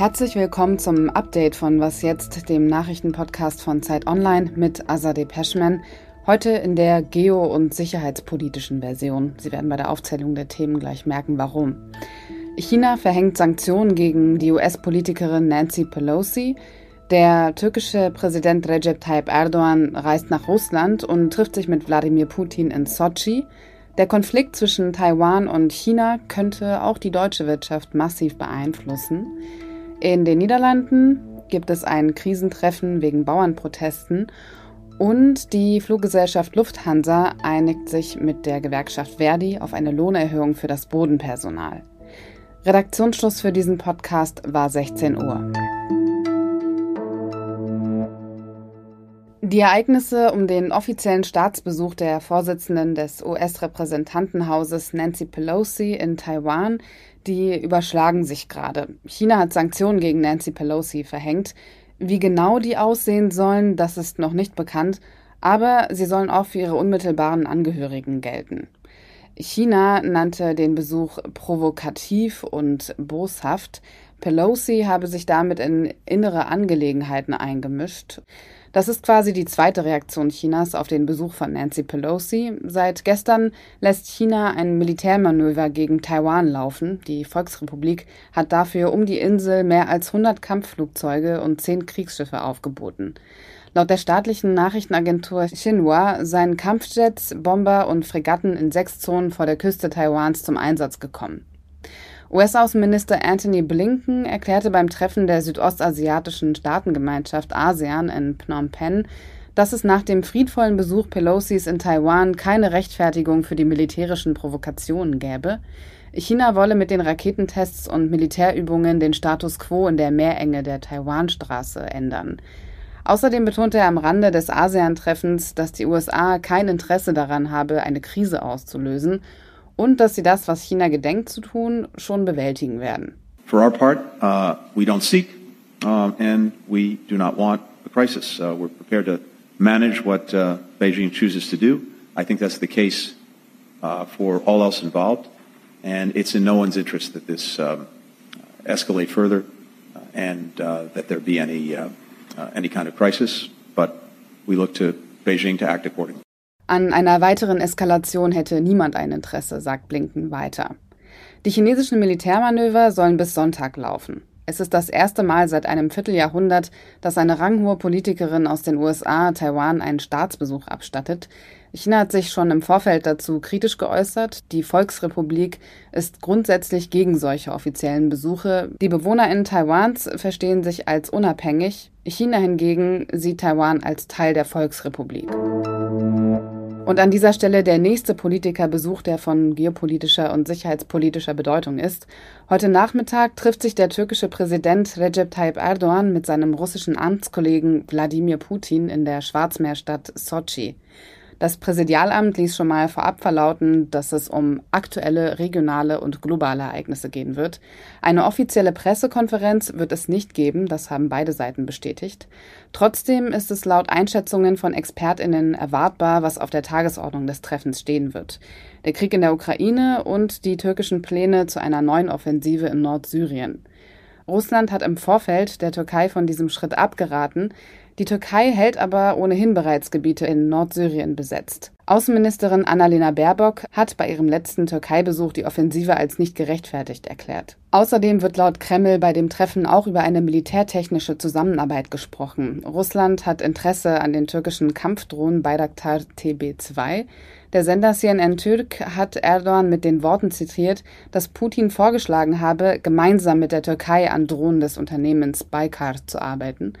Herzlich willkommen zum Update von Was jetzt, dem Nachrichtenpodcast von Zeit Online mit Azadeh Peschman. Heute in der geo- und sicherheitspolitischen Version. Sie werden bei der Aufzählung der Themen gleich merken, warum. China verhängt Sanktionen gegen die US-Politikerin Nancy Pelosi. Der türkische Präsident Recep Tayyip Erdogan reist nach Russland und trifft sich mit Wladimir Putin in Sochi. Der Konflikt zwischen Taiwan und China könnte auch die deutsche Wirtschaft massiv beeinflussen. In den Niederlanden gibt es ein Krisentreffen wegen Bauernprotesten und die Fluggesellschaft Lufthansa einigt sich mit der Gewerkschaft Verdi auf eine Lohnerhöhung für das Bodenpersonal. Redaktionsschluss für diesen Podcast war 16 Uhr. Die Ereignisse um den offiziellen Staatsbesuch der Vorsitzenden des US-Repräsentantenhauses Nancy Pelosi in Taiwan, die überschlagen sich gerade. China hat Sanktionen gegen Nancy Pelosi verhängt. Wie genau die aussehen sollen, das ist noch nicht bekannt, aber sie sollen auch für ihre unmittelbaren Angehörigen gelten. China nannte den Besuch provokativ und boshaft. Pelosi habe sich damit in innere Angelegenheiten eingemischt. Das ist quasi die zweite Reaktion Chinas auf den Besuch von Nancy Pelosi. Seit gestern lässt China ein Militärmanöver gegen Taiwan laufen. Die Volksrepublik hat dafür um die Insel mehr als 100 Kampfflugzeuge und 10 Kriegsschiffe aufgeboten. Laut der staatlichen Nachrichtenagentur Xinhua seien Kampfjets, Bomber und Fregatten in sechs Zonen vor der Küste Taiwans zum Einsatz gekommen. US-Außenminister Anthony Blinken erklärte beim Treffen der südostasiatischen Staatengemeinschaft ASEAN in Phnom Penh, dass es nach dem friedvollen Besuch Pelosis in Taiwan keine Rechtfertigung für die militärischen Provokationen gäbe. China wolle mit den Raketentests und Militärübungen den Status quo in der Meerenge der Taiwanstraße ändern. Außerdem betonte er am Rande des ASEAN-Treffens, dass die USA kein Interesse daran habe, eine Krise auszulösen und dass sie das, was China gedenkt zu tun, schon bewältigen werden. For our part, uh, we don't seek uh, and we do not want a crisis. Uh, we're prepared to manage what uh, Beijing chooses to do. I think that's the case uh, for all else involved, and it's in no one's interest that this um, escalate further uh, and uh, that there be any uh, any kind of crisis. But we look to Beijing to act accordingly. An einer weiteren Eskalation hätte niemand ein Interesse, sagt Blinken weiter. Die chinesischen Militärmanöver sollen bis Sonntag laufen. Es ist das erste Mal seit einem Vierteljahrhundert, dass eine ranghohe Politikerin aus den USA Taiwan einen Staatsbesuch abstattet. China hat sich schon im Vorfeld dazu kritisch geäußert. Die Volksrepublik ist grundsätzlich gegen solche offiziellen Besuche. Die BewohnerInnen Taiwans verstehen sich als unabhängig. China hingegen sieht Taiwan als Teil der Volksrepublik. Und an dieser Stelle der nächste Politikerbesuch, der von geopolitischer und sicherheitspolitischer Bedeutung ist. Heute Nachmittag trifft sich der türkische Präsident Recep Tayyip Erdogan mit seinem russischen Amtskollegen Wladimir Putin in der Schwarzmeerstadt Sochi. Das Präsidialamt ließ schon mal vorab verlauten, dass es um aktuelle regionale und globale Ereignisse gehen wird. Eine offizielle Pressekonferenz wird es nicht geben, das haben beide Seiten bestätigt. Trotzdem ist es laut Einschätzungen von Expertinnen erwartbar, was auf der Tagesordnung des Treffens stehen wird. Der Krieg in der Ukraine und die türkischen Pläne zu einer neuen Offensive in Nordsyrien. Russland hat im Vorfeld der Türkei von diesem Schritt abgeraten. Die Türkei hält aber ohnehin bereits Gebiete in Nordsyrien besetzt. Außenministerin Annalena Baerbock hat bei ihrem letzten Türkei-Besuch die Offensive als nicht gerechtfertigt erklärt. Außerdem wird laut Kreml bei dem Treffen auch über eine militärtechnische Zusammenarbeit gesprochen. Russland hat Interesse an den türkischen Kampfdrohnen Bayraktar TB2. Der Sender CNN Türk hat Erdogan mit den Worten zitiert, dass Putin vorgeschlagen habe, gemeinsam mit der Türkei an Drohnen des Unternehmens Baykar zu arbeiten.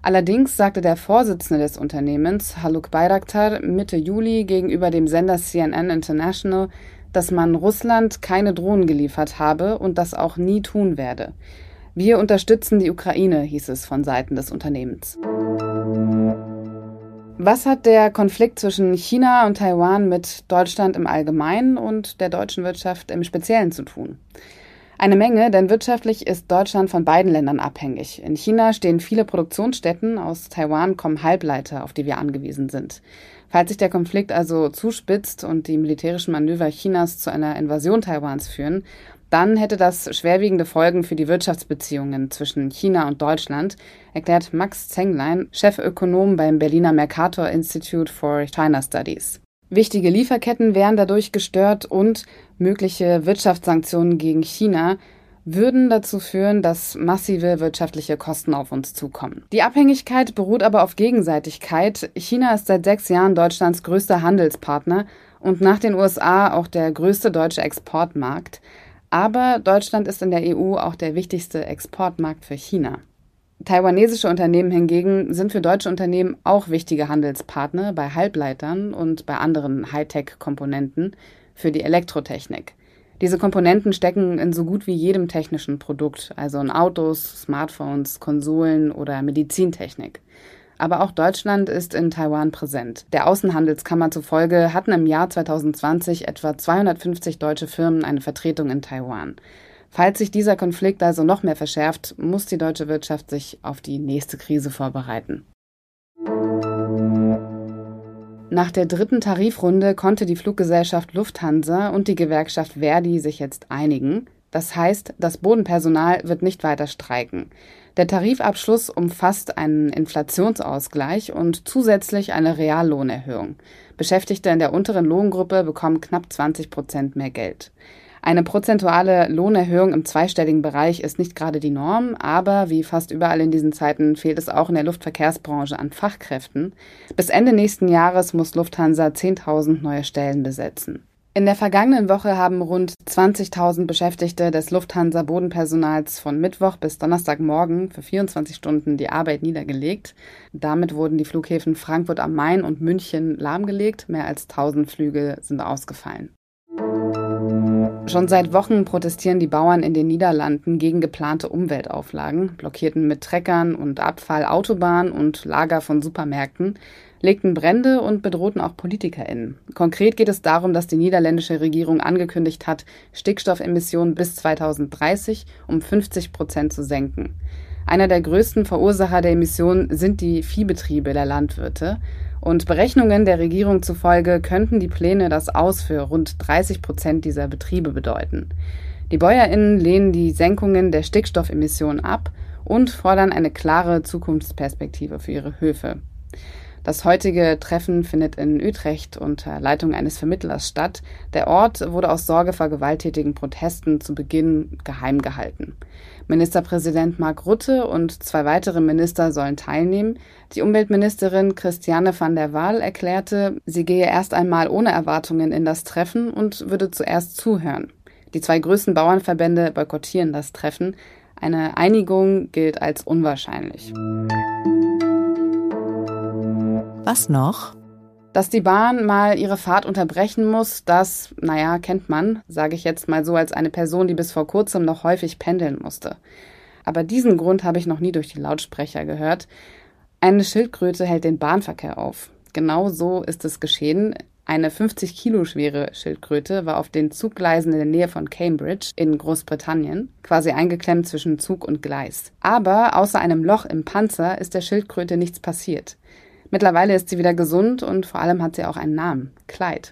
Allerdings sagte der Vorsitzende des Unternehmens, Haluk Bayraktar, Mitte Juli gegenüber dem Sender CNN International, dass man Russland keine Drohnen geliefert habe und das auch nie tun werde. Wir unterstützen die Ukraine, hieß es von Seiten des Unternehmens. Was hat der Konflikt zwischen China und Taiwan mit Deutschland im Allgemeinen und der deutschen Wirtschaft im Speziellen zu tun? Eine Menge, denn wirtschaftlich ist Deutschland von beiden Ländern abhängig. In China stehen viele Produktionsstätten, aus Taiwan kommen Halbleiter, auf die wir angewiesen sind. Falls sich der Konflikt also zuspitzt und die militärischen Manöver Chinas zu einer Invasion Taiwans führen, dann hätte das schwerwiegende Folgen für die Wirtschaftsbeziehungen zwischen China und Deutschland, erklärt Max Zenglein, Chefökonom beim Berliner Mercator Institute for China Studies. Wichtige Lieferketten wären dadurch gestört und mögliche Wirtschaftssanktionen gegen China würden dazu führen, dass massive wirtschaftliche Kosten auf uns zukommen. Die Abhängigkeit beruht aber auf Gegenseitigkeit. China ist seit sechs Jahren Deutschlands größter Handelspartner und nach den USA auch der größte deutsche Exportmarkt. Aber Deutschland ist in der EU auch der wichtigste Exportmarkt für China. Taiwanesische Unternehmen hingegen sind für deutsche Unternehmen auch wichtige Handelspartner bei Halbleitern und bei anderen Hightech-Komponenten für die Elektrotechnik. Diese Komponenten stecken in so gut wie jedem technischen Produkt, also in Autos, Smartphones, Konsolen oder Medizintechnik. Aber auch Deutschland ist in Taiwan präsent. Der Außenhandelskammer zufolge hatten im Jahr 2020 etwa 250 deutsche Firmen eine Vertretung in Taiwan. Falls sich dieser Konflikt also noch mehr verschärft, muss die deutsche Wirtschaft sich auf die nächste Krise vorbereiten. Nach der dritten Tarifrunde konnte die Fluggesellschaft Lufthansa und die Gewerkschaft Verdi sich jetzt einigen. Das heißt, das Bodenpersonal wird nicht weiter streiken. Der Tarifabschluss umfasst einen Inflationsausgleich und zusätzlich eine Reallohnerhöhung. Beschäftigte in der unteren Lohngruppe bekommen knapp 20 Prozent mehr Geld. Eine prozentuale Lohnerhöhung im zweistelligen Bereich ist nicht gerade die Norm, aber wie fast überall in diesen Zeiten fehlt es auch in der Luftverkehrsbranche an Fachkräften. Bis Ende nächsten Jahres muss Lufthansa 10.000 neue Stellen besetzen. In der vergangenen Woche haben rund 20.000 Beschäftigte des Lufthansa Bodenpersonals von Mittwoch bis Donnerstagmorgen für 24 Stunden die Arbeit niedergelegt. Damit wurden die Flughäfen Frankfurt am Main und München lahmgelegt. Mehr als 1000 Flüge sind ausgefallen. Schon seit Wochen protestieren die Bauern in den Niederlanden gegen geplante Umweltauflagen, blockierten mit Treckern und Abfall Autobahnen und Lager von Supermärkten, legten Brände und bedrohten auch PolitikerInnen. Konkret geht es darum, dass die niederländische Regierung angekündigt hat, Stickstoffemissionen bis 2030 um 50 Prozent zu senken. Einer der größten Verursacher der Emissionen sind die Viehbetriebe der Landwirte. Und Berechnungen der Regierung zufolge könnten die Pläne das Aus für rund 30 Prozent dieser Betriebe bedeuten. Die BäuerInnen lehnen die Senkungen der Stickstoffemissionen ab und fordern eine klare Zukunftsperspektive für ihre Höfe. Das heutige Treffen findet in Utrecht unter Leitung eines Vermittlers statt. Der Ort wurde aus Sorge vor gewalttätigen Protesten zu Beginn geheim gehalten. Ministerpräsident Mark Rutte und zwei weitere Minister sollen teilnehmen. Die Umweltministerin Christiane van der Waal erklärte, sie gehe erst einmal ohne Erwartungen in das Treffen und würde zuerst zuhören. Die zwei größten Bauernverbände boykottieren das Treffen. Eine Einigung gilt als unwahrscheinlich. Was noch? Dass die Bahn mal ihre Fahrt unterbrechen muss, das, naja, kennt man, sage ich jetzt mal so als eine Person, die bis vor kurzem noch häufig pendeln musste. Aber diesen Grund habe ich noch nie durch die Lautsprecher gehört. Eine Schildkröte hält den Bahnverkehr auf. Genau so ist es geschehen. Eine 50 Kilo schwere Schildkröte war auf den Zuggleisen in der Nähe von Cambridge in Großbritannien, quasi eingeklemmt zwischen Zug und Gleis. Aber außer einem Loch im Panzer ist der Schildkröte nichts passiert. Mittlerweile ist sie wieder gesund und vor allem hat sie auch einen Namen, Clyde.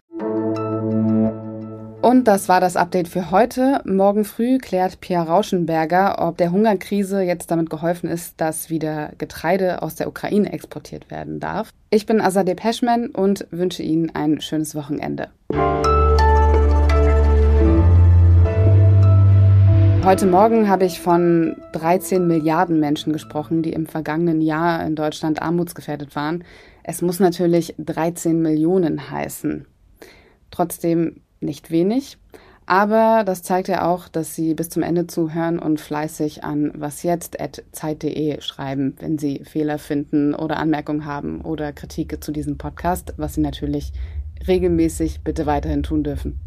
Und das war das Update für heute. Morgen früh klärt Pierre Rauschenberger, ob der Hungerkrise jetzt damit geholfen ist, dass wieder Getreide aus der Ukraine exportiert werden darf. Ich bin Azadeh Peschman und wünsche Ihnen ein schönes Wochenende. Heute Morgen habe ich von 13 Milliarden Menschen gesprochen, die im vergangenen Jahr in Deutschland armutsgefährdet waren. Es muss natürlich 13 Millionen heißen. Trotzdem nicht wenig. Aber das zeigt ja auch, dass Sie bis zum Ende zuhören und fleißig an wasjetzt.zeit.de schreiben, wenn Sie Fehler finden oder Anmerkungen haben oder Kritik zu diesem Podcast, was Sie natürlich regelmäßig bitte weiterhin tun dürfen.